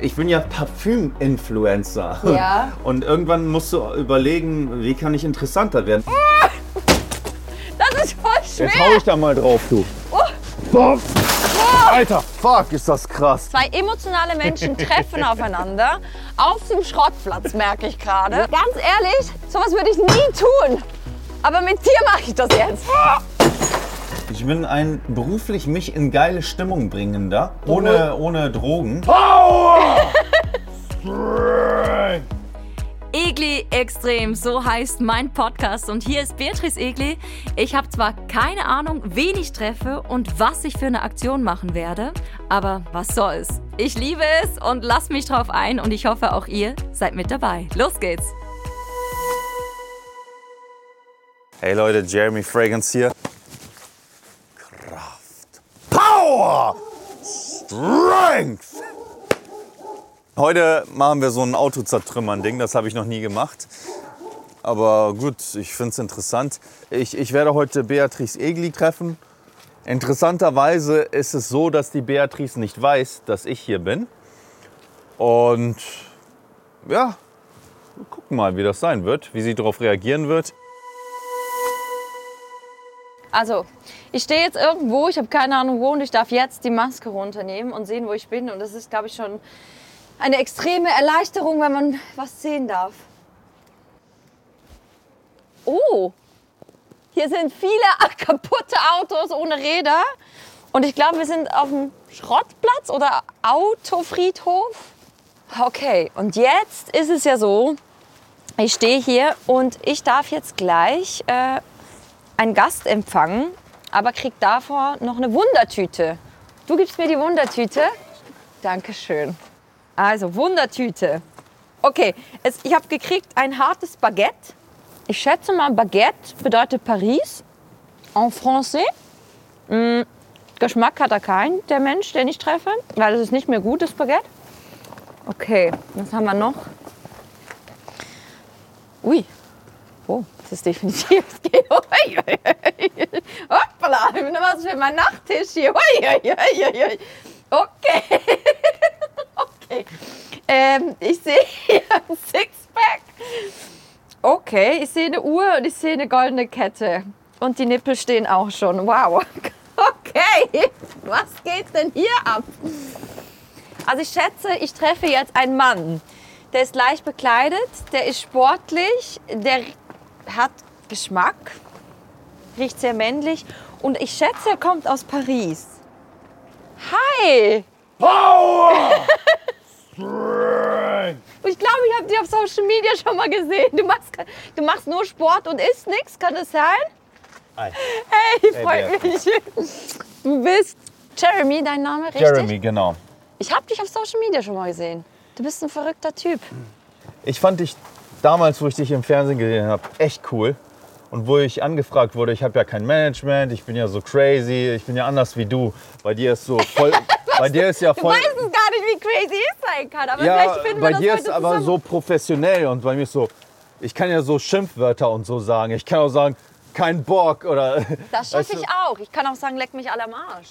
ich bin ja Parfüm-Influencer. Ja. Und irgendwann musst du überlegen, wie kann ich interessanter werden. Das ist voll schwer. Jetzt hau ich da mal drauf, du. Boah. Alter, fuck, ist das krass. Zwei emotionale Menschen treffen aufeinander auf dem Schrottplatz, merke ich gerade. Ganz ehrlich, sowas würde ich nie tun. Aber mit dir mache ich das jetzt. Ich bin ein beruflich mich in geile Stimmung bringender, ohne, ohne Drogen. Egli Extrem, so heißt mein Podcast. Und hier ist Beatrice Egli. Ich habe zwar keine Ahnung, wen ich treffe und was ich für eine Aktion machen werde, aber was soll's. Ich liebe es und lasst mich drauf ein und ich hoffe auch ihr seid mit dabei. Los geht's! Hey Leute, Jeremy Fragrance hier. Power! Strength! Heute machen wir so ein Auto zertrümmern Ding, das habe ich noch nie gemacht. Aber gut, ich finde es interessant. Ich, ich werde heute Beatrice Egli treffen. Interessanterweise ist es so, dass die Beatrice nicht weiß, dass ich hier bin. Und ja, wir gucken mal, wie das sein wird, wie sie darauf reagieren wird. Also, ich stehe jetzt irgendwo, ich habe keine Ahnung wo und ich darf jetzt die Maske runternehmen und sehen, wo ich bin. Und das ist, glaube ich, schon eine extreme Erleichterung, wenn man was sehen darf. Oh, hier sind viele kaputte Autos ohne Räder. Und ich glaube, wir sind auf dem Schrottplatz oder Autofriedhof. Okay, und jetzt ist es ja so, ich stehe hier und ich darf jetzt gleich äh, einen Gast empfangen, aber krieg davor noch eine Wundertüte. Du gibst mir die Wundertüte? Dankeschön. Also, Wundertüte. Okay, es, ich habe gekriegt ein hartes Baguette. Ich schätze mal, Baguette bedeutet Paris. En français. Mm, Geschmack hat er keinen, der Mensch, den ich treffe, weil es ist nicht mehr gutes Baguette. Okay, was haben wir noch? Ui, Oh, das ist definitiv. Es geht. Ui, ui, ui. Hoppala, was für mein Nachttisch hier. Okay. okay. Ähm, ich sehe hier ein Sixpack. Okay, ich sehe eine Uhr und ich sehe eine goldene Kette. Und die Nippel stehen auch schon. Wow. Okay, was geht denn hier ab? Also ich schätze, ich treffe jetzt einen Mann. Der ist leicht bekleidet, der ist sportlich, der hat Geschmack, riecht sehr männlich und ich schätze, er kommt aus Paris. Hi! Und ich glaube, ich habe dich auf Social Media schon mal gesehen. Du machst, du machst nur Sport und isst nichts, kann das sein? Hi. Hey, freut Bea. mich. Du bist Jeremy, dein Name, richtig? Jeremy, genau. Ich habe dich auf Social Media schon mal gesehen. Du bist ein verrückter Typ. Ich fand dich damals, wo ich dich im Fernsehen gesehen habe, echt cool. Und wo ich angefragt wurde, ich habe ja kein Management, ich bin ja so crazy, ich bin ja anders wie du. Bei dir ist so voll. bei dir ist ja Du voll. weißt es gar nicht, wie crazy es sein kann, aber ja, vielleicht finden wir bei das dir ist aber zusammen. so professionell und bei mir ist so. Ich kann ja so Schimpfwörter und so sagen. Ich kann auch sagen, kein Bock oder. Das weißt schaffe du? ich auch. Ich kann auch sagen, leck mich alle am Arsch.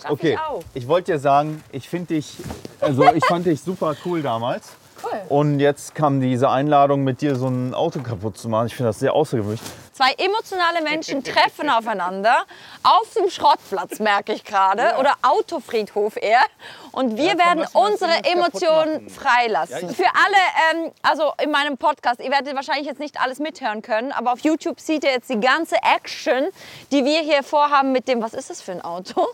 Schaffe Okay, ich auch. ich wollte dir sagen, ich finde dich, also ich fand dich super cool damals. Cool. Und jetzt kam diese Einladung, mit dir so ein Auto kaputt zu machen. Ich finde das sehr außergewöhnlich. Zwei emotionale Menschen treffen aufeinander auf dem Schrottplatz, merke ich gerade. Oder Autofriedhof eher. Und wir werden willst du unsere Emotionen freilassen. Für alle, ähm, also in meinem Podcast, ihr werdet wahrscheinlich jetzt nicht alles mithören können, aber auf YouTube seht ihr jetzt die ganze Action, die wir hier vorhaben mit dem, was ist das für ein Auto?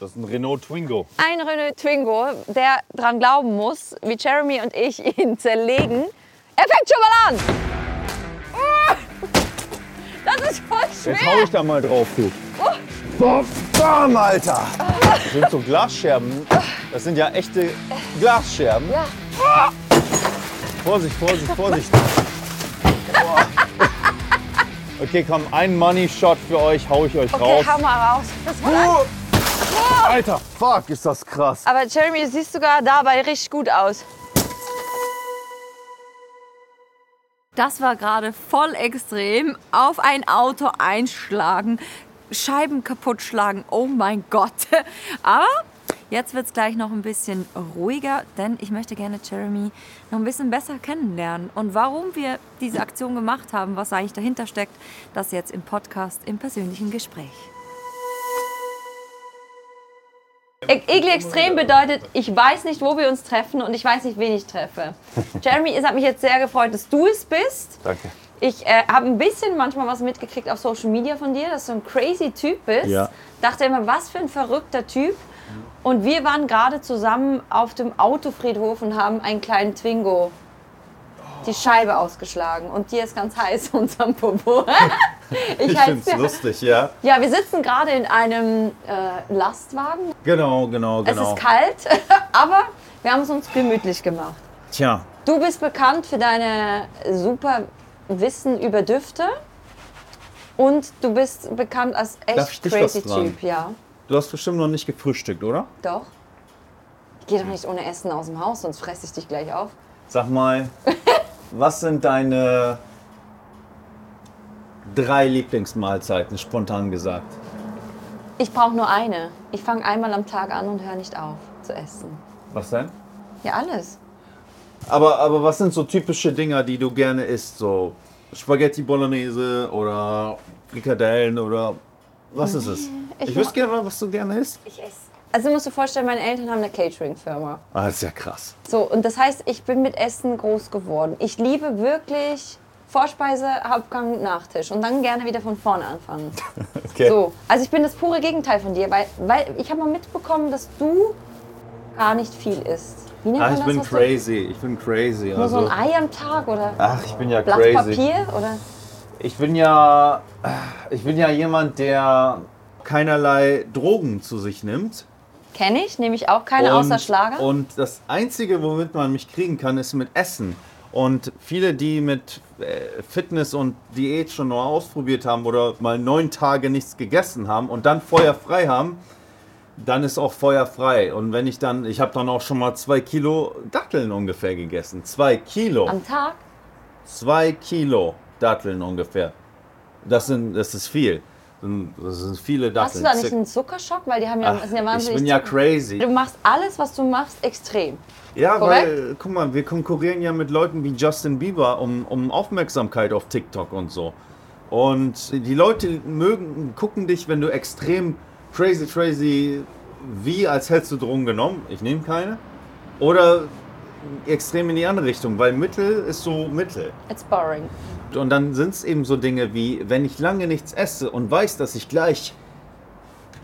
Das ist ein Renault Twingo. Ein Renault Twingo, der dran glauben muss, wie Jeremy und ich ihn zerlegen. Er fängt schon mal an! Ah! Das ist voll Jetzt hau schwer! ich da mal drauf, du. Bam, bam, Alter! Das sind so Glasscherben. Das sind ja echte Glasscherben. Ja. Vorsicht, Vorsicht, Vorsicht. Boah. Okay, komm, ein Money Shot für euch, hau ich euch Okay, raus. hau mal raus. Das war Oh. Alter, fuck, ist das krass. Aber Jeremy, du siehst sogar dabei richtig gut aus. Das war gerade voll extrem. Auf ein Auto einschlagen, Scheiben kaputt schlagen. Oh mein Gott. Aber Jetzt wird es gleich noch ein bisschen ruhiger, denn ich möchte gerne Jeremy noch ein bisschen besser kennenlernen. Und warum wir diese Aktion gemacht haben, was eigentlich dahinter steckt, das jetzt im Podcast, im persönlichen Gespräch. Egli extrem bedeutet, ich weiß nicht, wo wir uns treffen und ich weiß nicht, wen ich treffe. Jeremy, es hat mich jetzt sehr gefreut, dass du es bist. Danke. Ich äh, habe ein bisschen manchmal was mitgekriegt auf Social Media von dir, dass du ein crazy Typ bist. Ja. Dachte immer, was für ein verrückter Typ. Und wir waren gerade zusammen auf dem Autofriedhof und haben einen kleinen Twingo die Scheibe ausgeschlagen. Und dir ist ganz heiß unterm Popo. ich Ich finde es lustig, ja. Ja, wir sitzen gerade in einem äh, Lastwagen. Genau, genau, Es genau. ist kalt, aber wir haben es uns gemütlich gemacht. Tja, Du bist bekannt für deine super Wissen über Düfte und du bist bekannt als echt crazy? Typ, ja. du hast bestimmt noch nicht gefrühstückt, oder? Doch. Ich gehe doch nicht ohne Essen aus dem Haus, sonst fresse ich dich gleich auf. Sag mal, was sind deine drei Lieblingsmahlzeiten, spontan gesagt? Ich brauche nur eine. Ich fange einmal am Tag an und höre nicht auf zu essen. Was denn? Ja, alles. Aber, aber was sind so typische Dinger, die du gerne isst? So Spaghetti Bolognese oder Frikadellen oder was ist es? ich Ich, wüsste gerne, was du gerne isst. Ich esse. Also du musst dir vorstellen, meine Eltern haben eine Catering-Firma. Ah, das ist ja krass. So, und das heißt, ich bin mit Essen groß geworden. Ich liebe wirklich Vorspeise, Hauptgang, Nachtisch und dann gerne wieder von vorne anfangen. Okay. So, also ich bin das pure Gegenteil von dir, weil, weil ich habe mal mitbekommen, dass du gar nicht viel isst. Wie nennt Ah, ich das? bin was du- crazy. Ich bin crazy. Nur so Also, ein Ei am Tag oder ach, ich bin ja Blatt crazy. Papier oder? Ich bin ja, ich bin ja jemand, der keinerlei Drogen zu sich nimmt. Kenne ich, nehme ich auch keine außer Schlager. Und das Einzige, womit man mich kriegen kann, ist mit Essen. Und viele, die mit äh, Fitness und Diät schon mal ausprobiert haben oder mal neun Tage nichts gegessen haben und dann Feuer frei haben, dann ist auch Feuer frei. Und wenn ich dann, ich habe dann auch schon mal zwei Kilo Datteln ungefähr gegessen. Zwei Kilo. am Tag? Zwei Kilo Datteln ungefähr. Das, sind, das ist viel. Das sind viele Datteln. Hast du da nicht einen Zuckerschock? Weil die haben ja, Ach, sind ja ich wahnsinnig bin ja crazy. Du machst alles, was du machst, extrem. Ja, Korrekt? weil, guck mal, wir konkurrieren ja mit Leuten wie Justin Bieber um, um Aufmerksamkeit auf TikTok und so. Und die Leute mögen, gucken dich, wenn du extrem crazy, crazy, wie als hättest du Drogen genommen. Ich nehme keine. Oder extrem in die andere Richtung, weil Mittel ist so Mittel. It's boring. Und dann sind es eben so Dinge wie, wenn ich lange nichts esse und weiß, dass ich gleich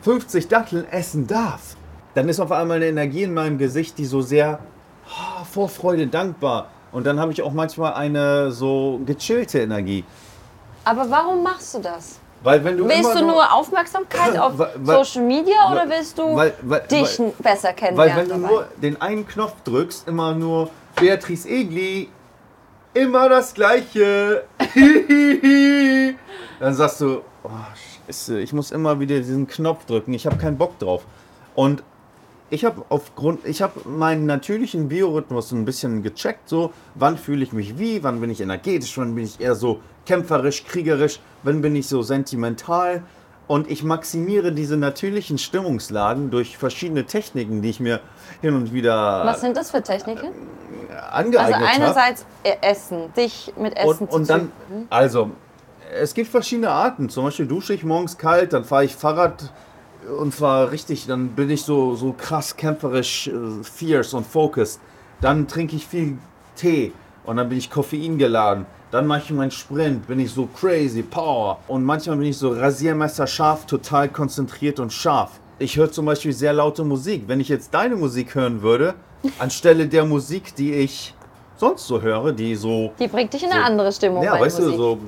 50 Datteln essen darf, dann ist auf einmal eine Energie in meinem Gesicht, die so sehr ah, vor Freude dankbar. Und dann habe ich auch manchmal eine so gechillte Energie. Aber warum machst du das? Weil wenn du Willst du nur Aufmerksamkeit auf Weil- weil- Social Media oder weil- willst du weil- weil- dich weil- besser Weil kennenlernen? wenn du dabei? nur den einen Knopf drückst, immer nur Beatrice Egli, immer das Gleiche. Dann sagst du, oh, Scheiße, ich muss immer wieder diesen Knopf drücken, ich habe keinen Bock drauf. Und ich habe aufgrund, ich habe meinen natürlichen Biorhythmus ein bisschen gecheckt, so wann fühle ich mich wie, wann bin ich energetisch, wann bin ich eher so kämpferisch, kriegerisch, wann bin ich so sentimental. Und ich maximiere diese natürlichen Stimmungslagen durch verschiedene Techniken, die ich mir hin und wieder Was sind das für Techniken? angeeignet Also einerseits äh, Essen, dich mit Essen Und, zu und dann, züchten. also, es gibt verschiedene Arten. Zum Beispiel dusche ich morgens kalt, dann fahre ich Fahrrad und zwar richtig, dann bin ich so, so krass kämpferisch, äh, fierce und focused. Dann trinke ich viel Tee und dann bin ich Koffein geladen. Dann mache ich meinen Sprint, bin ich so crazy, Power. Und manchmal bin ich so Rasiermesser scharf, total konzentriert und scharf. Ich höre zum Beispiel sehr laute Musik. Wenn ich jetzt deine Musik hören würde, anstelle der Musik, die ich sonst so höre, die so Die bringt dich in eine andere Stimmung ja, weißt Musik. du, so.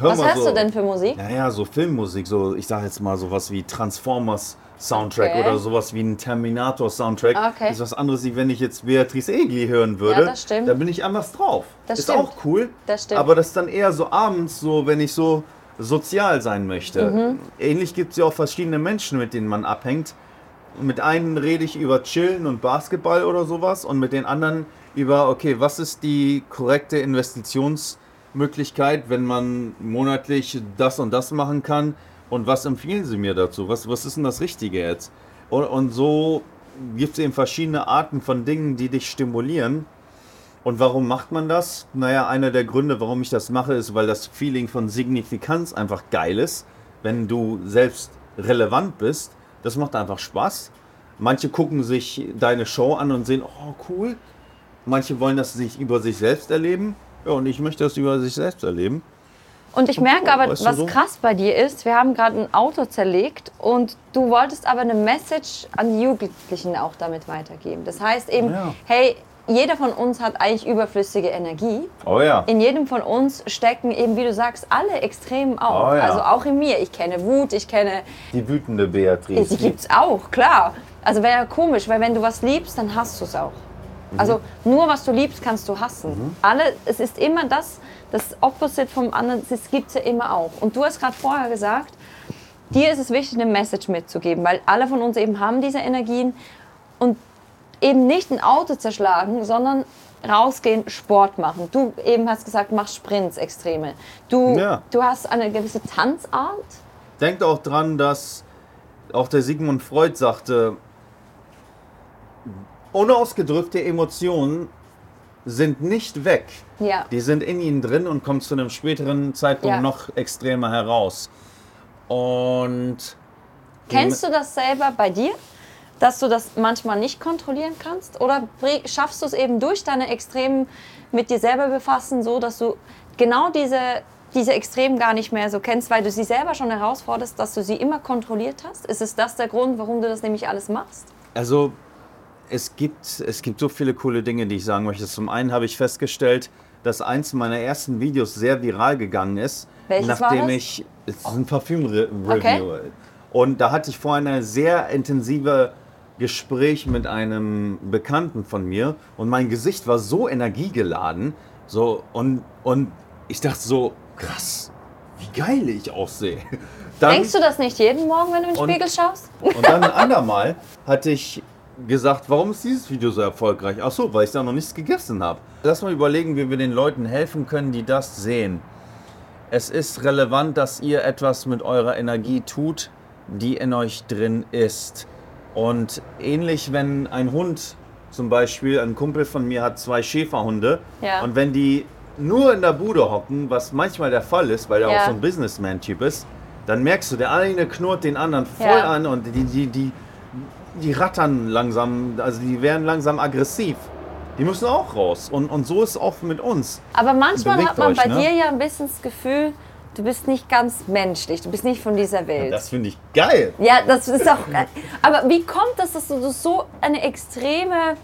Hör Was hörst so, du denn für Musik? Naja, so Filmmusik, so, ich sag jetzt mal sowas wie Transformers Soundtrack Okay. oder sowas wie ein Terminator Soundtrack. Okay. Ist was anderes, wie wenn ich jetzt Beatrice Egli hören würde. das stimmt. Da bin ich anders drauf. Das ist stimmt. auch cool. Das stimmt. Aber das ist dann eher so abends, so wenn ich so sozial sein möchte. Mhm. Ähnlich gibt es ja auch verschiedene Menschen, mit denen man abhängt. Mit einen rede ich über Chillen und Basketball oder sowas und mit den anderen über, okay, was ist die korrekte Investitionsmöglichkeit, wenn man monatlich das und das machen kann und was empfehlen Sie mir dazu? Was, was ist denn das Richtige jetzt? Und, und so gibt es eben verschiedene Arten von Dingen, die dich stimulieren. Und warum macht man das? Naja, einer der Gründe, warum ich das mache, ist, weil das Feeling von Signifikanz einfach geil ist. Wenn du selbst relevant bist, das macht einfach Spaß. Manche gucken sich deine Show an und sehen, oh cool. Manche wollen das sich über sich selbst erleben. Ja, und ich möchte das über sich selbst erleben. Und ich merke aber, Weißt du was so? krass bei dir ist, wir haben gerade ein Auto zerlegt und du wolltest aber eine Message an die Jugendlichen auch damit weitergeben. Das heißt eben, Ja. hey, jeder von uns hat eigentlich überflüssige Energie. Oh ja. In jedem von uns stecken eben, wie du sagst, alle Extremen auch. Oh ja. Also auch in mir. Ich kenne Wut, ich kenne, Die wütende Beatrice. die gibt's auch, klar. Also wäre ja komisch, weil wenn du was liebst, dann hast du es auch. Also nur was du liebst, kannst du hassen. Alle, es ist immer das, das Opposite vom anderen, das gibt es ja immer auch. Und du hast gerade vorher gesagt, dir ist es wichtig, eine Message mitzugeben, weil alle von uns eben haben diese Energien und eben nicht ein Auto zerschlagen, sondern rausgehen, Sport machen. Du eben hast gesagt, machst Sprints, Extreme. Du, Ja. du hast eine gewisse Tanzart. Denkt auch dran, dass auch der Sigmund Freud sagte, unausgedrückte Emotionen sind nicht weg. Ja. Die sind in ihnen drin und kommen zu einem späteren Zeitpunkt Ja. noch extremer heraus. Und Kennst du das selber bei dir? Dass du das manchmal nicht kontrollieren kannst? Oder schaffst du es eben durch deine Extremen mit dir selber befassen, so dass du genau diese, diese Extremen gar nicht mehr so kennst, weil du sie selber schon herausforderst, dass du sie immer kontrolliert hast? Ist es das der Grund, warum du das nämlich alles machst? Also es gibt, es gibt so viele coole Dinge, die ich sagen möchte. Zum einen habe ich festgestellt, dass eins meiner ersten Videos sehr viral gegangen ist, Welches nachdem ich es ist ein Parfüm-Review. Okay. Und da hatte ich vorhin ein sehr intensive Gespräch mit einem Bekannten von mir und mein Gesicht war so energiegeladen, so und und ich dachte so krass, wie geil ich aussehe. Dann, Denkst du das nicht jeden Morgen, wenn du in den Spiegel schaust? und dann ein andermal hatte ich gesagt, warum ist dieses Video so erfolgreich? Ach so, weil ich da noch nichts gegessen habe. Lass mal überlegen, wie wir den Leuten helfen können, die das sehen. Es ist relevant, dass ihr etwas mit eurer Energie tut, die in euch drin ist. Und ähnlich, wenn ein Hund, zum Beispiel, ein Kumpel von mir hat zwei Schäferhunde, Ja. und wenn die nur in der Bude hocken, was manchmal der Fall ist, weil er Ja. auch so ein Businessman-Typ ist, dann merkst du, der eine knurrt den anderen voll Ja. an und die, die, die, die rattern langsam, also die werden langsam aggressiv. Die müssen auch raus. Und, und so ist es auch mit uns. Aber manchmal Bewegt hat man euch, bei ne? dir ja ein bisschen das Gefühl, du bist nicht ganz menschlich, du bist nicht von dieser Welt. Das finde ich geil. Ja, das ist auch geil. Aber wie kommt das, dass du so eine extreme,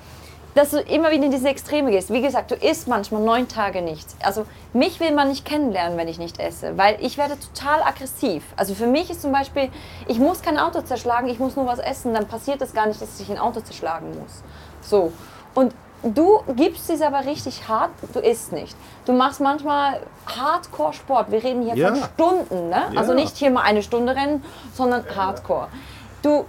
dass du immer wieder in diese Extreme gehst? Wie gesagt, du isst manchmal neun Tage nichts. Also mich will man nicht kennenlernen, wenn ich nicht esse, weil ich werde total aggressiv. Also für mich ist zum Beispiel, ich muss kein Auto zerschlagen, ich muss nur was essen, dann passiert es gar nicht, dass ich ein Auto zerschlagen muss. So. Und du gibst es aber richtig hart, du isst nicht. Du machst manchmal Hardcore-Sport. Wir reden hier Ja. von Stunden, ne? Also Ja. nicht hier mal eine Stunde rennen, sondern Hardcore. Du,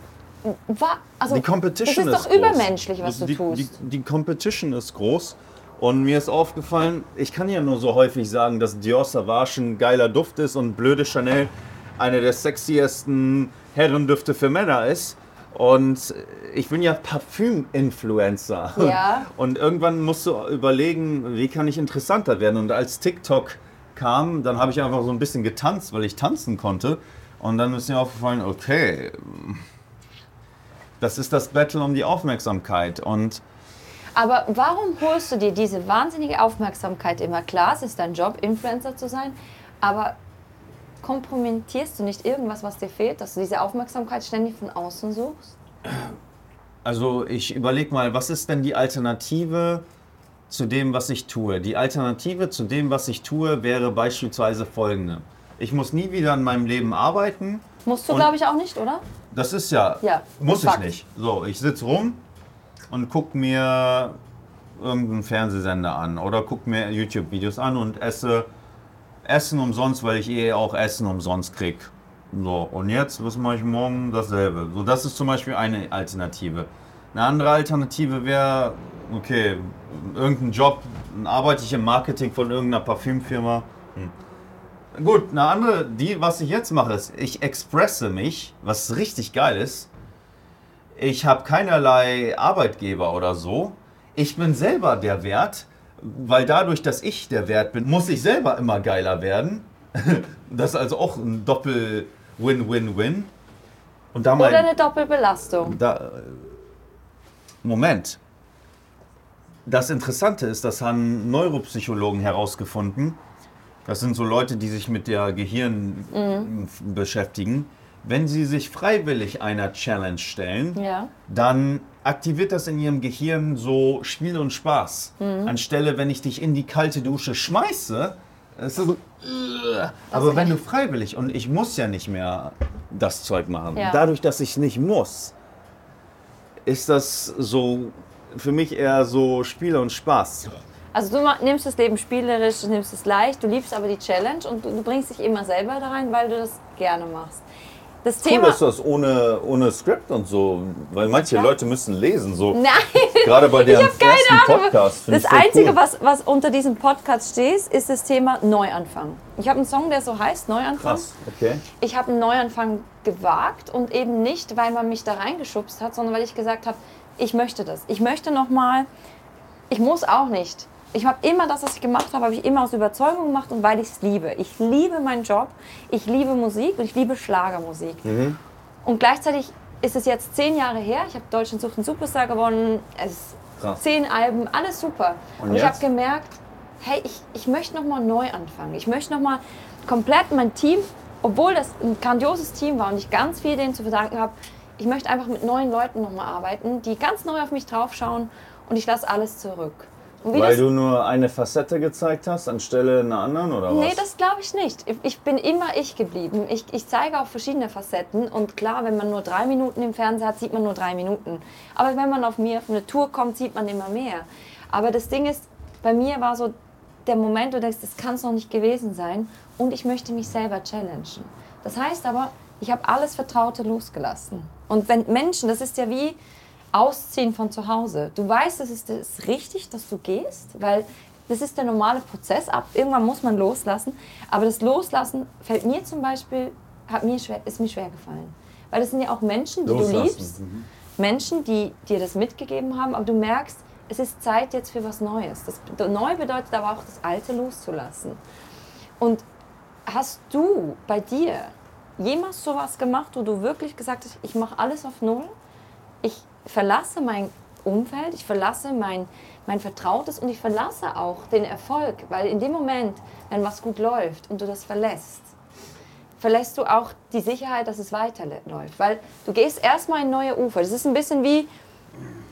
also Die Competition das ist ist doch groß. übermenschlich, was du die, tust. Die, die Competition ist groß. Und mir ist aufgefallen, ich kann ja nur so häufig sagen, dass Dior Sauvage ein geiler Duft ist und blöde Chanel eine der sexiesten Herrendüfte für Männer ist. Und ich bin ja Parfüm-Influencer. Ja. Und irgendwann musst du überlegen, wie kann ich interessanter werden. Und als TikTok kam, dann habe ich einfach so ein bisschen getanzt, weil ich tanzen konnte. Und dann ist mir aufgefallen, okay, das ist das Battle um die Aufmerksamkeit. Und Aber warum holst du dir diese wahnsinnige Aufmerksamkeit immer? Klar, es ist dein Job, Influencer zu sein, aber kompromittierst du nicht irgendwas, was dir fehlt, dass du diese Aufmerksamkeit ständig von außen suchst? also ich überlege mal, was ist denn die Alternative zu dem, was ich tue? Die Alternative zu dem, was ich tue, wäre beispielsweise folgende. Ich muss nie wieder in meinem Leben arbeiten. Musst du, glaube ich, auch nicht, oder? Das ist ja, Ja, muss ich nicht. So, ich sitze rum und gucke mir irgendeinen Fernsehsender an oder gucke mir YouTube-Videos an und esse Essen umsonst, weil ich eh auch Essen umsonst krieg. So, und jetzt, was mache ich morgen? Dasselbe. So, das ist zum Beispiel eine Alternative. Eine andere Alternative wäre, okay, irgendein Job, arbeite ich im Marketing von irgendeiner Parfümfirma. Hm. Gut, eine andere, die, was ich jetzt mache, ist, ich expresse mich, was richtig geil ist. Ich habe keinerlei Arbeitgeber oder so. Ich bin selber der Wert, weil dadurch, dass ich der Wert bin, muss ich selber immer geiler werden. Das ist also auch ein Doppel-Win-Win-Win. Und da Oder mein, eine Doppelbelastung. da, Moment. Das Interessante ist, das haben Neuropsychologen herausgefunden. Das sind so Leute, die sich mit der Gehirn Mhm. beschäftigen. Wenn sie sich freiwillig einer Challenge stellen, Ja. dann aktiviert das in ihrem Gehirn so Spiel und Spaß. Mhm. Anstelle, wenn ich dich in die kalte Dusche schmeiße, ist es so. Aber wenn du freiwillig und ich muss ja nicht mehr das Zeug machen. Ja. Dadurch, dass ich nicht muss, ist das so für mich eher so Spiel und Spaß. Also du nimmst das Leben spielerisch, du nimmst es leicht, du liebst aber die Challenge und du, du bringst dich immer selber da rein, weil du das gerne machst. Das Cool Thema. ist das ohne, ohne Skript und so, weil manche Ja. Leute müssen lesen. So. Nein! Gerade bei keine ersten Ahnung. Podcast. Das Einzige, cool. was, was unter diesem Podcast steht, ist das Thema Neuanfang. Ich habe einen Song, der so heißt, Neuanfang. Krass, okay. Ich habe einen Neuanfang gewagt und eben nicht, weil man mich da reingeschubst hat, sondern weil ich gesagt habe, ich möchte das. Ich möchte nochmal, ich muss auch nicht. Ich habe immer das, was ich gemacht habe, habe ich immer aus Überzeugung gemacht und weil ich es liebe. Ich liebe meinen Job, ich liebe Musik und ich liebe Schlagermusik. Und gleichzeitig ist es jetzt zehn Jahre her. Ich habe Deutschland sucht einen Superstar gewonnen. Es Krass. zehn Alben, alles super. Und Und, ich habe gemerkt, hey, ich, ich möchte noch mal neu anfangen. Ich möchte noch mal komplett mein Team, obwohl das ein grandioses Team war und ich ganz viel denen zu verdanken habe, ich möchte einfach mit neuen Leuten noch mal arbeiten, die ganz neu auf mich draufschauen und ich lasse alles zurück. Wie Weil du nur eine Facette gezeigt hast, anstelle einer anderen, oder Nee, was? das glaube ich nicht. Ich- bin immer ich geblieben. Ich, ich zeige auch verschiedene Facetten. Und klar, wenn man nur drei Minuten im Fernsehen hat, sieht man nur drei Minuten. Aber wenn man auf mir auf eine Tour kommt, sieht man immer mehr. Aber das Ding ist, bei mir war so der Moment, wo du denkst, das kann es noch nicht gewesen sein. Und ich möchte mich selber challengen. Das heißt aber, ich habe alles Vertraute losgelassen. Und wenn Menschen, das ist ja wie Ausziehen von zu Hause. Du weißt, es ist, es ist richtig, dass du gehst, weil das ist der normale Prozess. Ab irgendwann muss man loslassen. Aber das Loslassen fällt mir zum Beispiel, hat mir schwer, ist mir schwer gefallen. Weil das sind ja auch Menschen, die du Loslassen, liebst. Menschen, die dir das mitgegeben haben, aber du merkst, es ist Zeit jetzt für was Neues. Das neu bedeutet aber auch, das Alte loszulassen. Und hast du bei dir jemals sowas gemacht, wo du wirklich gesagt hast, ich mache alles auf Null, ich verlasse mein Umfeld, ich verlasse mein, mein Vertrautes und ich verlasse auch den Erfolg, weil in dem Moment, wenn was gut läuft und du das verlässt, verlässt du auch die Sicherheit, dass es weiterläuft. Weil du gehst erstmal in neue Ufer. Das ist ein bisschen wie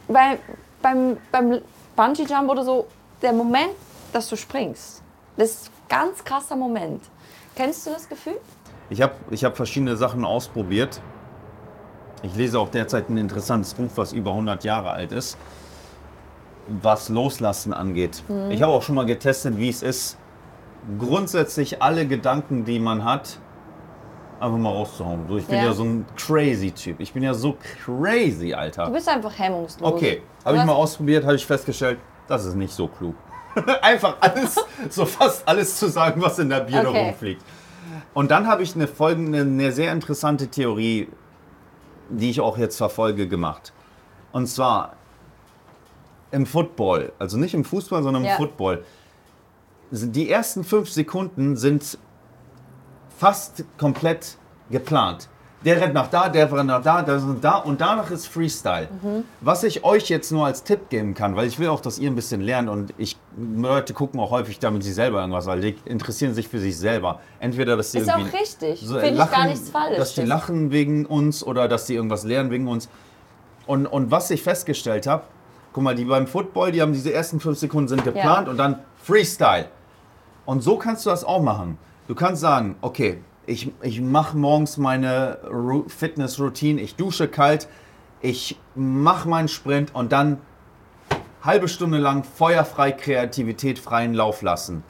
bei, beim, beim Bungee Jump oder so, der Moment, dass du springst. Das ist ein ganz krasser Moment. Kennst du das Gefühl? Ich habe ich hab verschiedene Sachen ausprobiert. Ich lese auch derzeit ein interessantes Buch, was über 100 Jahre alt ist, was Loslassen angeht. Ich habe auch schon mal getestet, wie es ist, grundsätzlich alle Gedanken, die man hat, einfach mal rauszuhauen. So, ich bin Ja. ja. so ein crazy Typ. Ich bin ja so crazy, Alter. Du bist einfach hemmungslos. Okay, habe ich mal ausprobiert, habe ich festgestellt, das ist nicht so klug. Einfach alles, so fast alles zu sagen, was in der Birne Okay. rumfliegt. Und dann habe ich eine folgende, eine sehr interessante Theorie, die ich auch jetzt verfolge, gemacht. Und zwar im Football, also nicht im Fußball, sondern im Ja. Football. Die ersten fünf Sekunden sind fast komplett geplant. Der rennt nach da, der rennt nach da, der rennt da und danach ist Freestyle. Was ich euch jetzt nur als Tipp geben kann, weil ich will auch, dass ihr ein bisschen lernt und ich Leute gucken auch häufig, damit sie selber irgendwas, weil die interessieren sich für sich selber. Entweder, dass sie Ist auch irgendwie richtig. so Finde ich lachen, gar nichts Falsches. dass die lachen wegen uns oder dass die irgendwas lernen wegen uns. Und, und was ich festgestellt habe, guck mal, die beim Football, die haben diese ersten fünf Sekunden sind geplant Ja. und dann Freestyle. Und so kannst du das auch machen. Du kannst sagen, okay, ich, ich mache morgens meine Fitness-Routine, ich dusche kalt, ich mache meinen Sprint und dann halbe Stunde lang feuerfrei Kreativität freien Lauf lassen.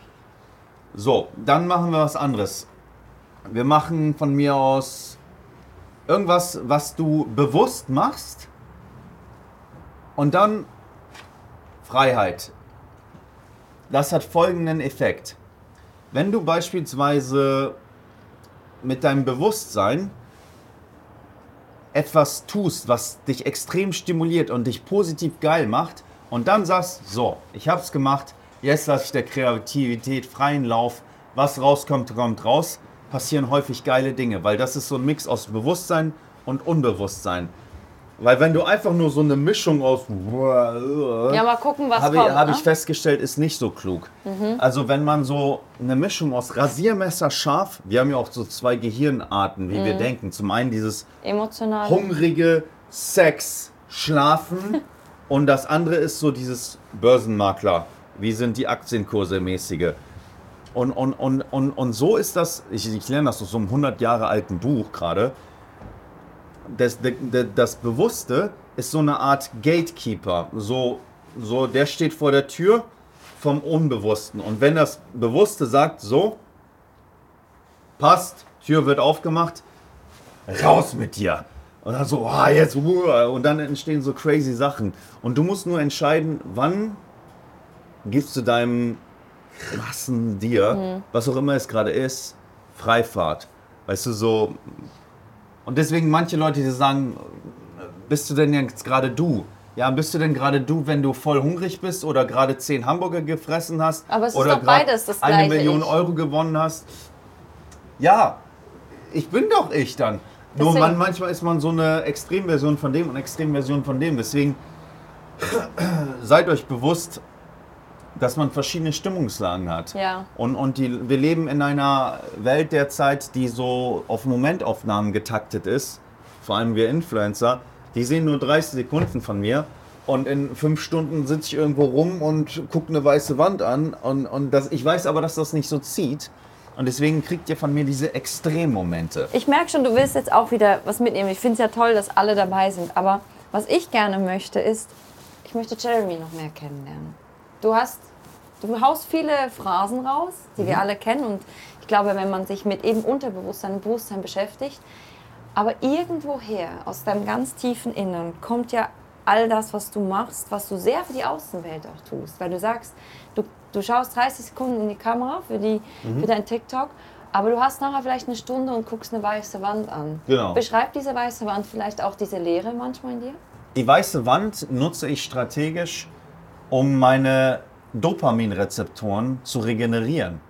So, dann machen wir was anderes. Wir machen von mir aus irgendwas, was du bewusst machst und dann Freiheit. Das hat folgenden Effekt. Wenn du beispielsweise mit deinem Bewusstsein etwas tust, was dich extrem stimuliert und dich positiv geil macht und dann sagst, so, ich habe es gemacht, jetzt lasse ich der Kreativität freien Lauf, was rauskommt, kommt raus, passieren häufig geile Dinge, weil das ist so ein Mix aus Bewusstsein und Unbewusstsein. Weil wenn du einfach nur so eine Mischung aus Ja, mal gucken, was habe kommt. ich, hab ne? ich festgestellt, ist nicht so klug. Also wenn man so eine Mischung aus Rasiermesser scharf, wir haben ja auch so zwei Gehirnarten, wie Mhm. wir denken. Zum einen dieses Emotional. hungrige Sex, Schlafen und das andere ist so dieses Börsenmakler. Wie sind die Aktienkurse mäßige? Und, und, und, und, und so ist das, ich, ich lerne das aus so einem 100 Jahre alten Buch gerade. Das, das, das Bewusste ist so eine Art Gatekeeper. So, so, der steht vor der Tür vom Unbewussten. Und wenn das Bewusste sagt, so, passt, Tür wird aufgemacht, raus mit dir. Und dann so, ah, jetzt, uh, und dann entstehen so crazy Sachen. Und du musst nur entscheiden, wann gibst du deinem krassen dir, was auch immer es gerade ist, Freifahrt. Weißt du, so. Und deswegen manche Leute, die sagen, bist du denn jetzt gerade du? Ja, bist du denn gerade du, wenn du voll hungrig bist oder gerade zehn Hamburger gefressen hast? Aber es ist oder doch grad beides das Eine Million Ich. Euro gewonnen hast? Ja, ich bin doch ich dann. Nur Deswegen. man, manchmal ist man so eine Extremversion von dem und Extremversion von dem. Deswegen seid euch bewusst, dass man verschiedene Stimmungslagen hat. Ja. Und, und die, wir leben in einer Welt derzeit, die so auf Momentaufnahmen getaktet ist. Vor allem wir Influencer. Die sehen nur 30 Sekunden von mir. Und in fünf Stunden sitze ich irgendwo rum und gucke eine weiße Wand an. Und, und das, ich weiß aber, dass das nicht so zieht. Und deswegen kriegt ihr von mir diese Extremmomente. Ich merke schon, du willst jetzt auch wieder was mitnehmen. Ich finde es ja toll, dass alle dabei sind. Aber was ich gerne möchte, ist, ich möchte Jeremy noch mehr kennenlernen. Du hast, du haust viele Phrasen raus, die wir alle kennen. Und ich glaube, wenn man sich mit eben Unterbewusstsein und Bewusstsein beschäftigt, aber irgendwoher, aus deinem ganz tiefen Innern, kommt ja all das, was du machst, was du sehr für die Außenwelt auch tust. Weil du sagst, du, du schaust 30 Sekunden in die Kamera für, die, für dein TikTok, aber du hast nachher vielleicht eine Stunde und guckst eine weiße Wand an. Genau. Beschreib diese weiße Wand vielleicht auch diese Leere manchmal in dir? Die weiße Wand nutze ich strategisch, um meine Dopaminrezeptoren zu regenerieren.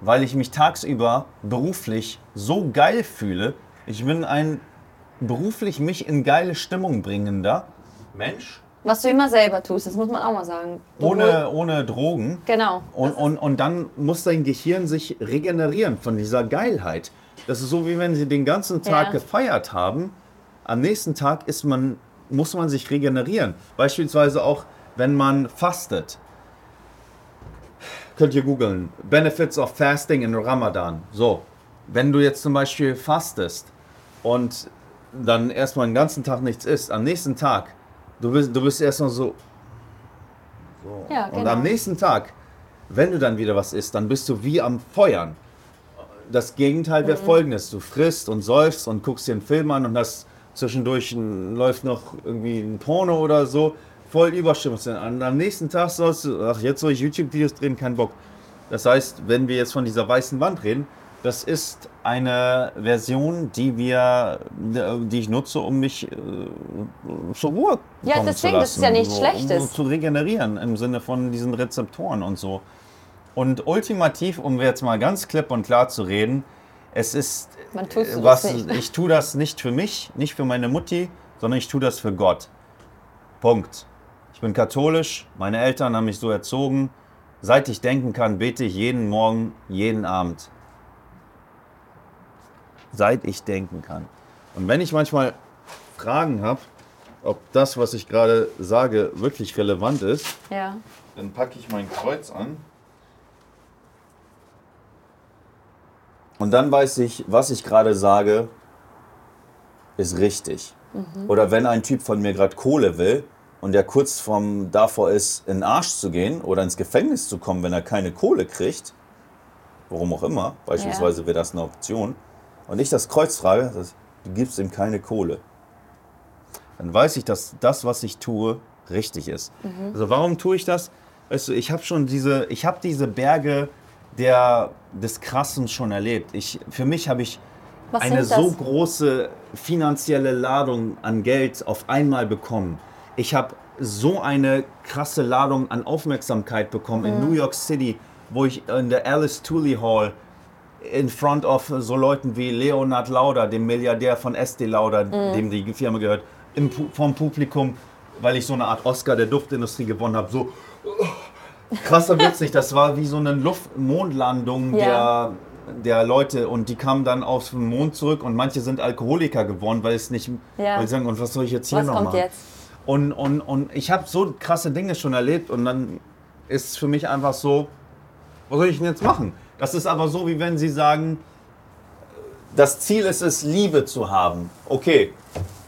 Weil ich mich tagsüber beruflich so geil fühle. Ich bin ein beruflich mich in geile Stimmung bringender Mensch. Was du immer selber tust, das muss man auch mal sagen. Du Ohne, ohne Drogen. Genau. Und, und, und dann muss dein Gehirn sich regenerieren von dieser Geilheit. Das ist so, wie wenn sie den ganzen Tag Ja. gefeiert haben. Am nächsten Tag ist man, muss man sich regenerieren. Beispielsweise auch, wenn man fastet. Könnt ihr googeln. Benefits of Fasting in Ramadan. So, wenn du jetzt zum Beispiel fastest und dann erstmal den ganzen Tag nichts isst, am nächsten Tag, du bist, du bist erstmal so, Ja, und genau. am nächsten Tag, wenn du dann wieder was isst, dann bist du wie am Feuern. Das Gegenteil Mhm. wäre folgendes: Du frisst und säufst und guckst dir einen Film an und hast zwischendurch ein, läuft noch irgendwie ein Porno oder so, voll Überstimmung. Und am nächsten Tag sollst du, ach, jetzt soll ich YouTube-Videos drehen, kein Bock. Das heißt, wenn wir jetzt von dieser weißen Wand reden, das ist eine Version, die wir, die ich nutze, um mich äh, zur Ruhe Ja, kommen deswegen, zu das ist lassen, ja nichts so, Schlechtes. Um zu regenerieren im Sinne von diesen Rezeptoren und so. Und ultimativ, um jetzt mal ganz klipp und klar zu reden, es ist, Man äh, was, ich tue das nicht für mich, nicht für meine Mutti, sondern ich tue das für Gott. Punkt. Ich bin katholisch, meine Eltern haben mich so erzogen. Seit ich denken kann, bete ich jeden Morgen, jeden Abend. Seit ich denken kann. Und wenn ich manchmal Fragen habe, ob das, was ich gerade sage, wirklich relevant ist, Ja. dann packe ich mein Kreuz an. Und dann weiß ich, was ich gerade sage, ist richtig. Oder wenn ein Typ von mir gerade Kohle will und der kurz vom davor ist, in den Arsch zu gehen oder ins Gefängnis zu kommen, wenn er keine Kohle kriegt, warum auch immer, beispielsweise wäre das eine Option, und ich das Kreuz frage, das- du gibst ihm keine Kohle, dann weiß ich, dass das, was ich tue, richtig ist. Also warum tue ich das? Weißt du, ich habe schon diese, ich habe diese Berge der, des Krassen schon erlebt. Ich, für mich habe ich Was eine so große finanzielle Ladung an Geld auf einmal bekommen. Ich habe so eine krasse Ladung an Aufmerksamkeit bekommen in New York City, wo ich in der Alice Tooley Hall in front of so Leuten wie Leonard Lauder, dem Milliardär von Estee Lauder, dem die Firma gehört, im, vom Publikum, weil ich so eine Art Oscar der Duftindustrie gewonnen habe, so krasser wird's nicht. Das war wie so eine Luft-Mondlandung Ja. der, der Leute und die kamen dann auf den Mond zurück und manche sind Alkoholiker geworden, weil es nicht, Ja. weil sie sagen, und was soll ich jetzt hier Was noch kommt machen? jetzt? Und, und, und ich habe so krasse Dinge schon erlebt und dann ist für mich einfach so, was soll ich denn jetzt machen? Das ist aber so, wie wenn sie sagen, das Ziel ist es, Liebe zu haben. Okay,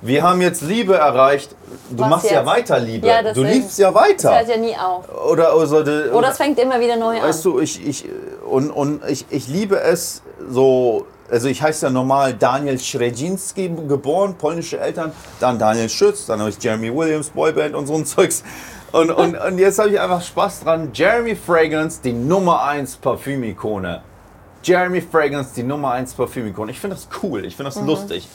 wir haben jetzt Liebe erreicht. Du Was machst ja jetzt? weiter Liebe. Ja, du liebst ja Das weiter. hört ja nie auf. Oder, oder, oder, Oder es fängt immer wieder neu Weißt an. du, ich, ich, und, und ich, ich liebe es so, also ich heiße ja normal Daniel Schredzinski geboren, polnische Eltern, dann Daniel Schütz, dann habe ich Jeremy Williams, Boyband und so ein Zeugs. Und, und, und jetzt habe ich einfach Spaß dran. Jeremy Fragrance, die Nummer 1 Parfümikone. Jeremy Fragrance, die Nummer 1 Parfümikone. Ich finde das cool, ich finde das lustig.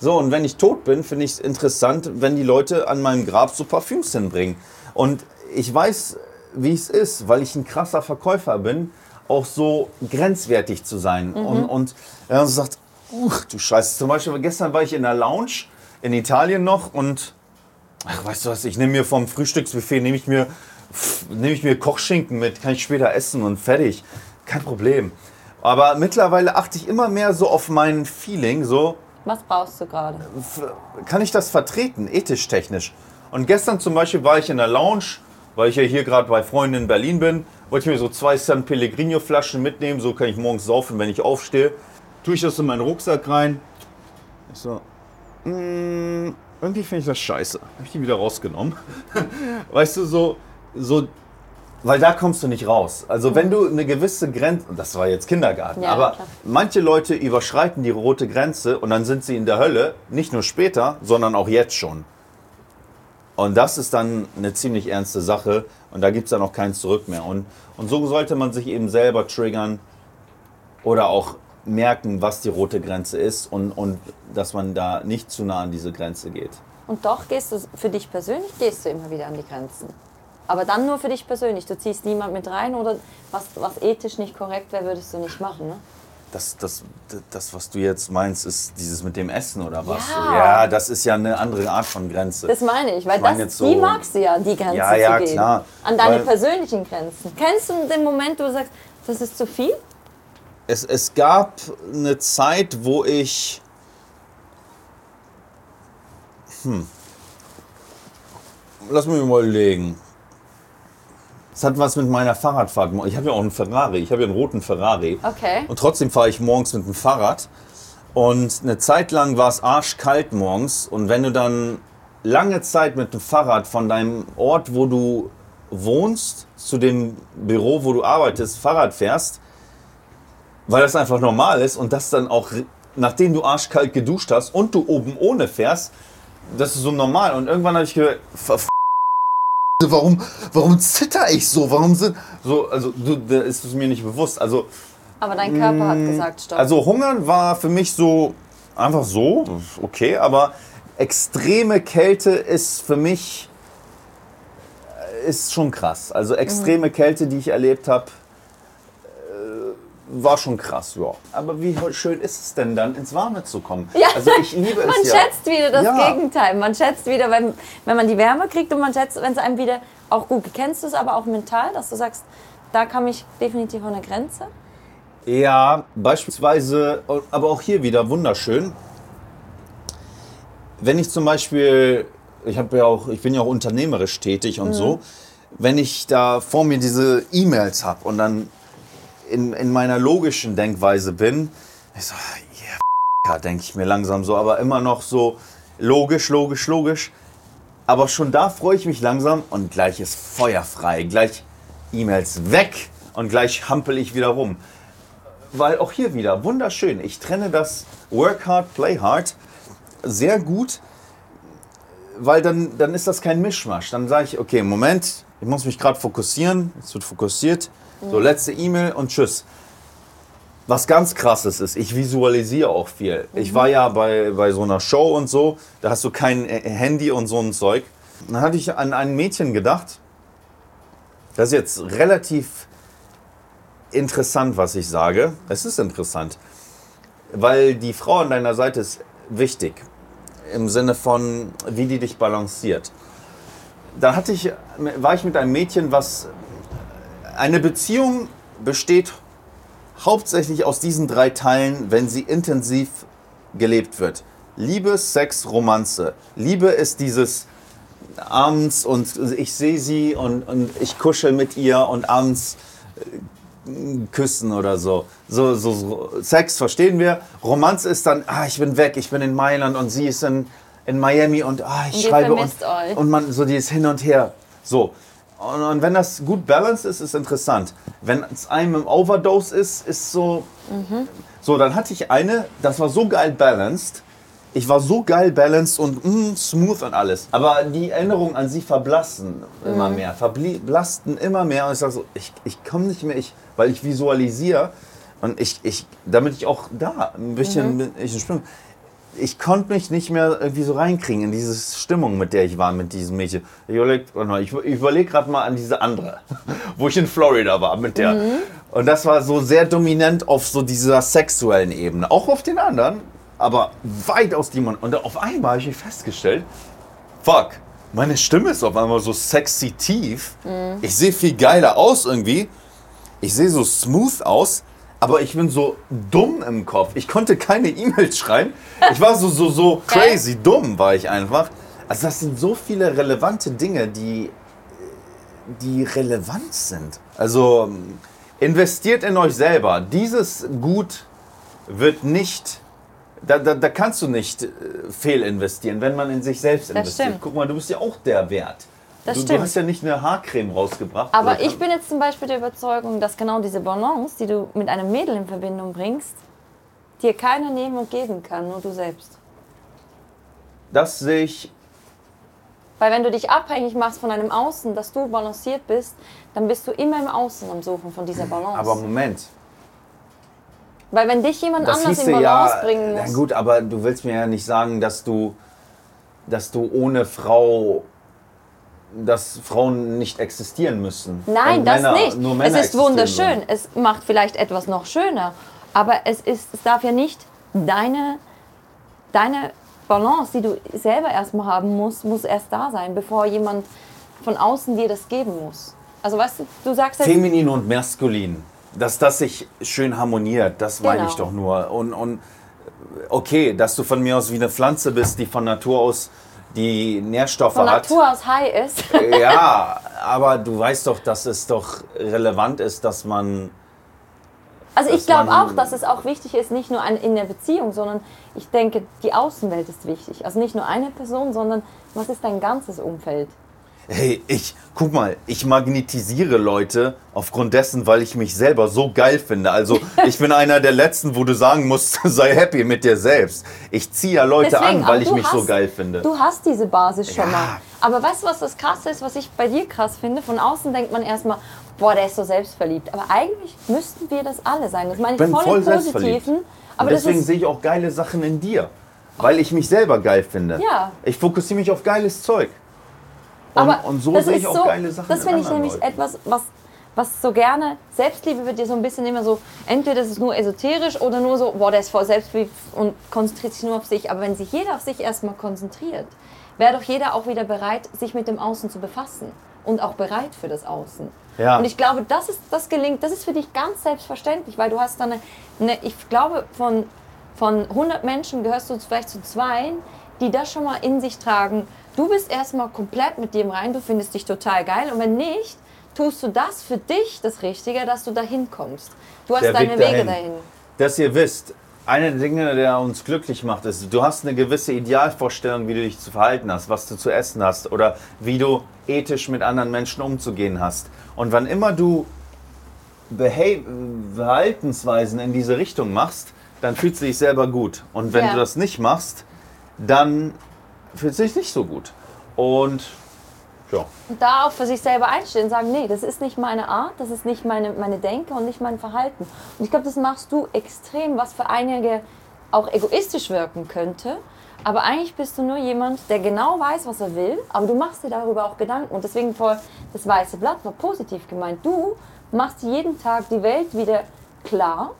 So, und wenn ich tot bin, finde ich es interessant, wenn die Leute an meinem Grab so Parfüms hinbringen. Und ich weiß, wie es ist, weil ich ein krasser Verkäufer bin, auch so grenzwertig zu sein. Und, und er sagt, uch, du Scheiße. Zum Beispiel gestern war ich in der Lounge in Italien noch und ach, weißt du was, ich nehme mir vom Frühstücksbuffet, nehme ich mir, nehme ich mir Kochschinken mit, kann ich später essen und fertig. Kein Problem. Aber mittlerweile achte ich immer mehr so auf mein Feeling, so, Was brauchst du gerade? kann ich das vertreten, ethisch, technisch. Und gestern zum Beispiel war ich in der Lounge, weil ich ja hier gerade bei Freunden in Berlin bin, wollte ich mir so zwei San Pellegrino Flaschen mitnehmen, so kann ich morgens saufen, wenn ich aufstehe. Tue ich das in meinen Rucksack rein. Ich so, mm, irgendwie finde ich das scheiße. Habe ich die wieder rausgenommen. weißt du, so, so, weil da kommst du nicht raus. Also wenn du eine gewisse Grenze, das war jetzt Kindergarten, Ja, aber klar. manche Leute überschreiten die rote Grenze und dann sind sie in der Hölle, nicht nur später, sondern auch jetzt schon. Und das ist dann eine ziemlich ernste Sache und da gibt es dann auch kein Zurück mehr. Und, und so sollte man sich eben selber triggern oder auch merken, was die rote Grenze ist und, und dass man da nicht zu nah an diese Grenze geht. Und doch gehst du für dich persönlich gehst du immer wieder an die Grenzen. Aber dann nur für dich persönlich. Du ziehst niemand mit rein oder was, was ethisch nicht korrekt wäre, würdest du nicht machen. Ne? Das, das, das, was du jetzt meinst, ist dieses mit dem Essen oder was? Ja. ja das ist ja eine andere Art von Grenze. Das meine ich, weil Ich meine das, so- die magst du ja, die Grenze Ja, ja, zu gehen. klar. An deine Weil- persönlichen Grenzen. Kennst du den Moment, wo du sagst, das ist zu viel? Es, es gab eine Zeit, wo ich. Hm. Lass mich mal überlegen. Es hat was mit meiner Fahrradfahrt. Ich habe ja auch einen Ferrari. Ich habe ja einen roten Ferrari. Okay. Und trotzdem fahre ich morgens mit dem Fahrrad. Und eine Zeit lang war es arschkalt morgens. Und wenn du dann lange Zeit mit dem Fahrrad von deinem Ort, wo du wohnst, zu dem Büro, wo du arbeitest, Fahrrad fährst, weil das einfach normal ist und das dann auch, nachdem du arschkalt geduscht hast und du oben ohne fährst, das ist so normal. Und irgendwann habe ich gehört, warum, warum zitter ich so? Warum sind so? Also du, da ist es mir nicht bewusst. Also Aber dein Körper hat gesagt, stopp. also Hungern war für mich so einfach so, okay, aber extreme Kälte ist für mich äh, ist schon krass. Also extreme Kälte, die ich erlebt habe, war schon krass, ja. Aber wie schön ist es denn dann, ins Warme zu kommen? Ja. Also ich liebe man es ja. schätzt wieder das Ja. Gegenteil. Man schätzt wieder, wenn, wenn man die Wärme kriegt und man schätzt, wenn es einem wieder auch gut. Kennst du es aber auch mental, dass du sagst, da kam ich definitiv an eine Grenze? Ja, beispielsweise, aber auch hier wieder wunderschön. Wenn ich zum Beispiel, ich habe ja auch, ich bin ja auch unternehmerisch tätig und so, wenn ich da vor mir diese E-Mails habe und dann in, in meiner logischen Denkweise bin, ich so, yeah, denke ich mir langsam so, aber immer noch so logisch, logisch, logisch. Aber schon da freue ich mich langsam und gleich ist Feuer frei, gleich E-Mails weg und gleich hampel ich wieder rum weil auch hier wieder wunderschön. Ich trenne das Work hard, play hard sehr gut, weil dann, dann ist das kein Mischmasch. Dann sage ich, okay, Moment, ich muss mich gerade fokussieren. Es wird fokussiert. So, letzte E-Mail und tschüss. was ganz krasses ist, ich visualisiere auch viel. Ich war ja bei, bei so einer Show und so, da hast du kein äh, Handy und so ein Zeug. Dann hatte ich an ein Mädchen gedacht, das ist jetzt relativ interessant, was ich sage. Es ist interessant, weil die Frau an deiner Seite ist wichtig im Sinne von, wie die dich balanciert. Dann hatte ich, war ich mit einem Mädchen, was eine Beziehung besteht hauptsächlich aus diesen drei Teilen, wenn sie intensiv gelebt wird. Liebe, Sex, Romanze. Liebe ist dieses abends und ich sehe sie und, und ich kuschel mit ihr und abends äh, küssen oder so. So, so, so. Sex verstehen wir. Romanze ist dann, ah, ich bin weg, ich bin in Mailand und sie ist in, in Miami und ah, ich Und schreibe und, euch. und man so dieses Hin und Her. So. Und, und wenn das gut balanced ist, ist interessant. Wenn es einem im Overdose ist, ist so. So, dann hatte ich eine, das war so geil balanced. Ich war so geil balanced und mm, smooth und alles. Aber die Erinnerungen an sie verblassen immer mehr, verblassten immer mehr. Und ich sag so, ich, ich komme nicht mehr, ich, weil ich visualisiere und ich, ich, damit ich auch da ein bisschen, ich springe. Ich konnte mich nicht mehr irgendwie so reinkriegen in diese Stimmung, mit der ich war mit diesem Mädchen. Ich überlege ich, überleg gerade mal an diese andere, wo ich in Florida war mit der. Und das war so sehr dominant auf so dieser sexuellen Ebene. Auch auf den anderen, aber weit aus dem. Und auf einmal habe ich festgestellt, fuck, meine Stimme ist auf einmal so sexy tief. Ich sehe viel geiler aus irgendwie. Ich sehe so smooth aus, aber ich bin so dumm im Kopf. Ich konnte keine E-Mails schreiben. Ich war so, so, so crazy dumm war ich einfach. Also das sind so viele relevante Dinge, die, die relevant sind. Also investiert in euch selber. Dieses Gut wird nicht, da, da, da kannst du nicht äh, fehlinvestieren, wenn man in sich selbst investiert. stimmt. Guck mal, du bist ja auch der Wert. Das du, du stimmt. hast ja nicht eine Haarcreme rausgebracht. Aber ich bin jetzt zum Beispiel der Überzeugung, dass genau diese Balance, die du mit einem Mädel in Verbindung bringst, dir keiner nehmen und geben kann, nur du selbst. Das sehe ich Weil wenn du dich abhängig machst von einem Außen, dass du balanciert bist, dann bist du immer im Außen am Suchen von dieser Balance. Aber Moment, Weil wenn dich jemand das anders in Balance ja, bringen na muss. gut, aber du willst mir ja nicht sagen, dass du, dass du ohne Frau, dass Frauen nicht existieren müssen. Nein, das Männer, nicht. Nur es ist wunderschön. sollen. Es macht vielleicht etwas noch schöner. Aber es, ist, es darf ja nicht deine, deine Balance, die du selber erstmal haben musst, muss erst da sein, bevor jemand von außen dir das geben muss. Also weißt du, du sagst jetzt, Feminin und maskulin, dass das sich schön harmoniert, das meine Genau. ich doch nur. Und, und okay, dass du von mir aus wie eine Pflanze bist, die von Natur aus die Nährstoffe von hat. Natur aus high ist. Ja, aber du weißt doch, dass es doch relevant ist, dass man Also ich glaube auch, dass es auch wichtig ist, nicht nur in der Beziehung, sondern ich denke, die Außenwelt ist wichtig. Also nicht nur eine Person, sondern was ist dein ganzes Umfeld? Hey, ich, guck mal, ich magnetisiere Leute aufgrund dessen, weil ich mich selber so geil finde. Also, ich bin einer der Letzten, wo du sagen musst, sei happy mit dir selbst. Ich ziehe ja Leute Deswegen, an, weil ich mich so hast- geil finde. Du hast diese Basis schon Ja. mal. Aber weißt du, was das Krasse ist, was ich bei dir krass finde? Von außen denkt man erstmal, boah, der ist so selbstverliebt. Aber eigentlich müssten wir das alle sein. Das meine ich bin voll, voll im. Positiven. Aber deswegen sehe ich auch geile Sachen in dir. Weil ich mich selber geil finde. Ja. Ich fokussiere mich auf geiles Zeug. Und, aber und so das sehe ist ich auch so, geile Sachen Das in finde ich nämlich Leuten. etwas, was, was so gerne, Selbstliebe wird dir so ein bisschen immer so, entweder ist es nur esoterisch oder nur so, boah, der ist voll selbstlieb und konzentriert sich nur auf sich. Aber wenn sich jeder auf sich erstmal konzentriert, wäre doch jeder auch wieder bereit, sich mit dem Außen zu befassen und auch bereit für das Außen. Ja. Und ich glaube, das, ist, das gelingt, das ist für dich ganz selbstverständlich, weil du hast dann eine, eine ich glaube, von, von 100 Menschen gehörst du vielleicht zu zwei, die das schon mal in sich tragen. Du bist erstmal komplett mit dem rein, du findest dich total geil und wenn nicht, tust du das für dich das Richtige, dass du dahin kommst. Du hast Der deine Weg Wege dahin. dahin. Dass ihr wisst, eine der Dinge, der uns glücklich macht, ist, du hast eine gewisse Idealvorstellung, wie du dich zu verhalten hast, was du zu essen hast oder wie du ethisch mit anderen Menschen umzugehen hast. Und wann immer du Verhaltensweisen in diese Richtung machst, dann fühlst du dich selber gut. Und wenn Ja. du das nicht machst, dann fühlst du dich nicht so gut. Und So. Und da auch für sich selber einstehen und sagen, nee, das ist nicht meine Art, das ist nicht meine, meine Denke und nicht mein Verhalten. Und ich glaube, das machst du extrem, was für einige auch egoistisch wirken könnte. Aber eigentlich bist du nur jemand, der genau weiß, was er will, aber du machst dir darüber auch Gedanken. Und deswegen vor das weiße Blatt war positiv gemeint. Du machst jeden Tag die Welt wieder klar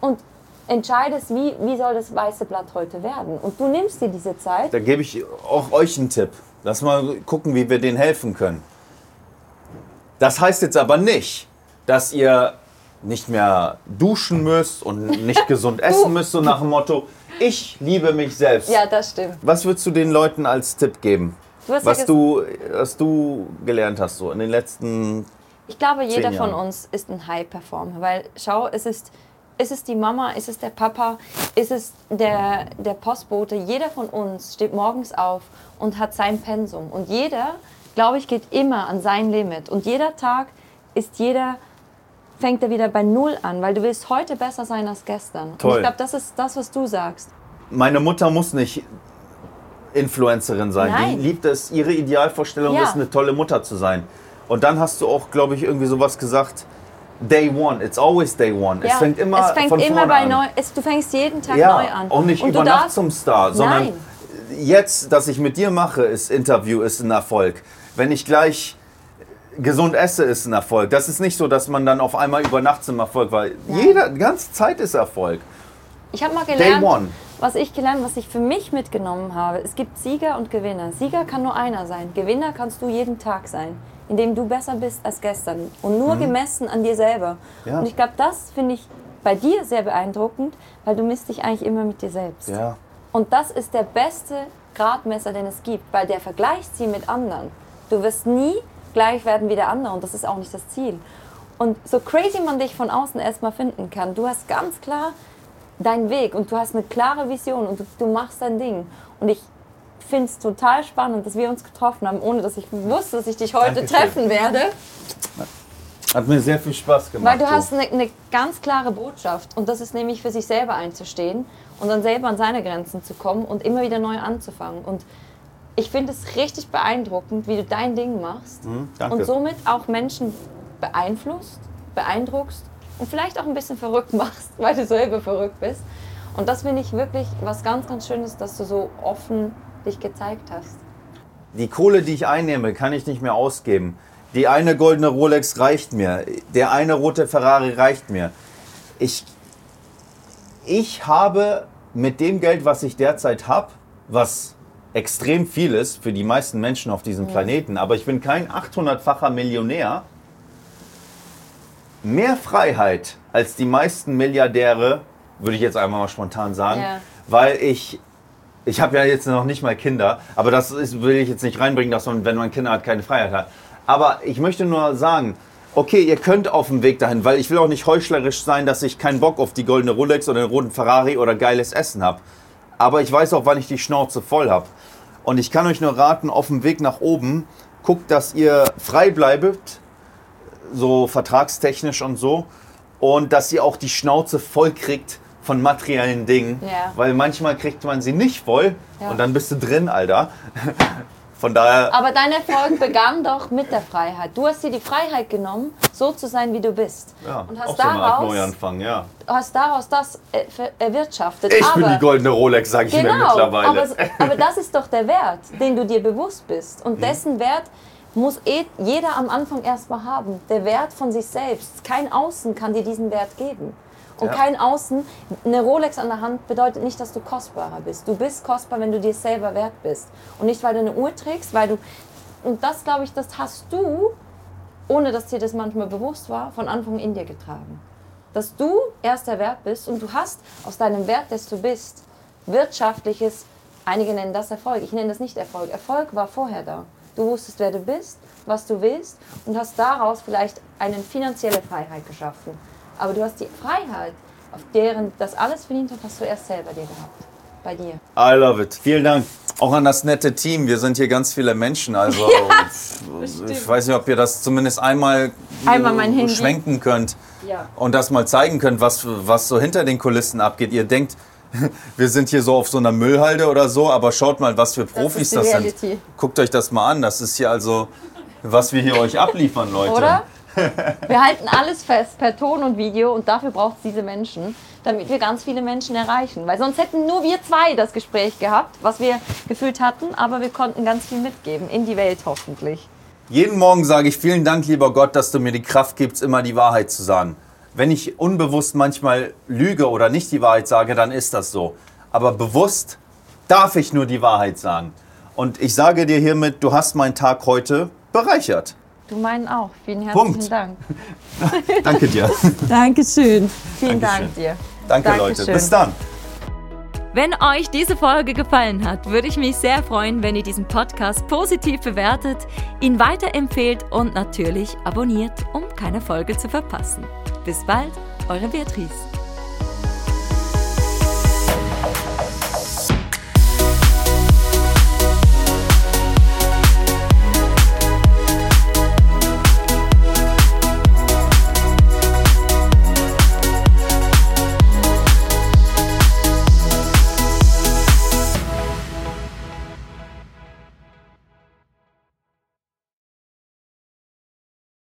und entscheidest, wie, wie soll das weiße Blatt heute werden. Und du nimmst dir diese Zeit. Da gebe ich auch euch einen Tipp. Lass mal gucken, wie wir denen helfen können. Das heißt jetzt aber nicht, dass ihr nicht mehr duschen müsst und nicht gesund essen müsst, so nach dem Motto, ich liebe mich selbst. Ja, das stimmt. Was würdest du den Leuten als Tipp geben? Du ja Was ges- du, was du gelernt hast, so in den letzten. Ich glaube, jeder von uns ist ein High-Performer, weil schau, es ist, ist es die Mama, ist es der Papa, ist es der, der Postbote, jeder von uns steht morgens auf und hat sein Pensum. Und jeder, glaube ich, geht immer an sein Limit. Und jeder Tag ist jeder, fängt er wieder bei Null an, weil du willst heute besser sein als gestern. Und Toll. ich glaube, das ist das, was du sagst. Meine Mutter muss nicht Influencerin sein. Nein. Die liebt es, ihre Idealvorstellung Ja. ist, eine tolle Mutter zu sein. Und dann hast du auch, glaube ich, irgendwie sowas gesagt. Day one, it's always day one. Es Ja, fängt immer es fängt von immer vorne bei an. neu, es, du fängst jeden Tag ja, neu an. Und nicht du über Nacht zum Star, sondern Nein. jetzt, dass ich mit dir mache, ist Interview, ist ein Erfolg. Wenn ich gleich gesund esse, ist ein Erfolg. Das ist nicht so, dass man dann auf einmal über Nacht zum Erfolg war. Jeder, die ganze Zeit ist Erfolg. Ich habe mal Day gelernt, one. was ich gelernt, was ich für mich mitgenommen habe. Es gibt Sieger und Gewinner. Sieger kann nur einer sein. Gewinner kannst du jeden Tag sein, indem du besser bist als gestern und nur gemessen an dir selber. Mhm. Ja. Und ich glaube, das finde ich bei dir sehr beeindruckend, weil du misst dich eigentlich immer mit dir selbst. Ja. Und das ist der beste Gradmesser, den es gibt, weil der vergleicht sie mit anderen. Du wirst nie gleich werden wie der andere und das ist auch nicht das Ziel. Und so crazy man dich von außen erstmal finden kann, du hast ganz klar deinen Weg und du hast eine klare Vision und du, du machst dein Ding. Und ich finde es total spannend, dass wir uns getroffen haben, ohne dass ich wusste, dass ich dich heute Dankeschön. treffen werde. Hat mir sehr viel Spaß gemacht. Weil du hast eine, eine ganz klare Botschaft und das ist nämlich für sich selber einzustehen und dann selber an seine Grenzen zu kommen und immer wieder neu anzufangen. Und ich finde es richtig beeindruckend, wie du dein Ding machst Hm, danke. und somit auch Menschen beeinflusst, beeindruckst und vielleicht auch ein bisschen verrückt machst, weil du selber verrückt bist. Und das finde ich wirklich was ganz, ganz Schönes, dass du so offen dich gezeigt hast. Die Kohle, die ich einnehme, kann ich nicht mehr ausgeben. Die eine goldene Rolex reicht mir. Der eine rote Ferrari reicht mir. Ich, ich habe mit dem Geld, was ich derzeit habe, was extrem viel ist für die meisten Menschen auf diesem Planeten, aber ich bin kein 800-facher Millionär, mehr Freiheit als die meisten Milliardäre, würde ich jetzt einmal mal spontan sagen, Ja. weil ich ich habe ja jetzt noch nicht mal Kinder, aber das ist, will ich jetzt nicht reinbringen, dass man, wenn man Kinder hat, keine Freiheit hat. Aber ich möchte nur sagen, okay, ihr könnt auf dem Weg dahin, weil ich will auch nicht heuchlerisch sein, dass ich keinen Bock auf die goldene Rolex oder den roten Ferrari oder geiles Essen habe. Aber ich weiß auch, wann ich die Schnauze voll habe. Und ich kann euch nur raten, auf dem Weg nach oben, guckt, dass ihr frei bleibt, so vertragstechnisch und so, und dass ihr auch die Schnauze voll kriegt von materiellen Dingen, Ja. weil manchmal kriegt man sie nicht voll Ja. und dann bist du drin, Alter. Von daher, Aber dein Erfolg begann doch mit der Freiheit. Du hast dir die Freiheit genommen, so zu sein, wie du bist. ja, und hast so daraus, Neuanfang, ja. hast daraus das äh, erwirtschaftet. Ich aber, bin die goldene Rolex, sage ich mir Genau, mittlerweile. aber, aber das ist doch der Wert, den du dir bewusst bist. Mhm. Und dessen Wert muss eh jeder am Anfang erstmal haben. Der Wert von sich selbst. Kein Außen kann dir diesen Wert geben. Und Ja. kein Außen, eine Rolex an der Hand bedeutet nicht, dass du kostbarer bist. Du bist kostbar, wenn du dir selber wert bist. Und nicht, weil du eine Uhr trägst, weil du. Und das, glaube ich, das hast du, ohne dass dir das manchmal bewusst war, von Anfang in dir getragen. Dass du erst der Wert bist und du hast aus deinem Wert, des du bist, wirtschaftliches, einige nennen das Erfolg, ich nenne das nicht Erfolg. Erfolg war vorher da. Du wusstest, wer du bist, was du willst und hast daraus vielleicht eine finanzielle Freiheit geschaffen. Aber du hast die Freiheit, auf deren das alles verdient hat, hast du erst selber dir gehabt. Bei dir. I love it. Vielen Dank. Auch an das nette Team. Wir sind hier ganz viele Menschen. Also ich weiß nicht, ob ihr das zumindest einmal, Einmal Handy. schwenken könnt Ja. und das mal zeigen könnt, was, was so hinter den Kulissen abgeht. Ihr denkt wir sind hier so auf so einer Müllhalde oder so, aber schaut mal, was für Profis die das, sind. Guckt euch das mal an. Das ist hier also, was wir hier euch abliefern, Leute. Oder? Wir halten alles fest per Ton und Video und dafür braucht es diese Menschen, damit wir ganz viele Menschen erreichen. Weil sonst hätten nur wir zwei das Gespräch gehabt, was wir gefühlt hatten, aber wir konnten ganz viel mitgeben, in die Welt hoffentlich. Jeden Morgen sage ich vielen Dank, lieber Gott, dass du mir die Kraft gibst, immer die Wahrheit zu sagen. Wenn ich unbewusst manchmal lüge oder nicht die Wahrheit sage, dann ist das so. Aber bewusst darf ich nur die Wahrheit sagen. Und ich sage dir hiermit, du hast meinen Tag heute bereichert. Du meinen auch. Vielen herzlichen Punkt. Dank. Danke dir. Dankeschön. Vielen Dankeschön. Dank dir. Danke, Leute. Dankeschön. Bis dann. Wenn euch diese Folge gefallen hat, würde ich mich sehr freuen, wenn ihr diesen Podcast positiv bewertet, ihn weiterempfehlt und natürlich abonniert, um keine Folge zu verpassen. Bis bald, eure Beatrice.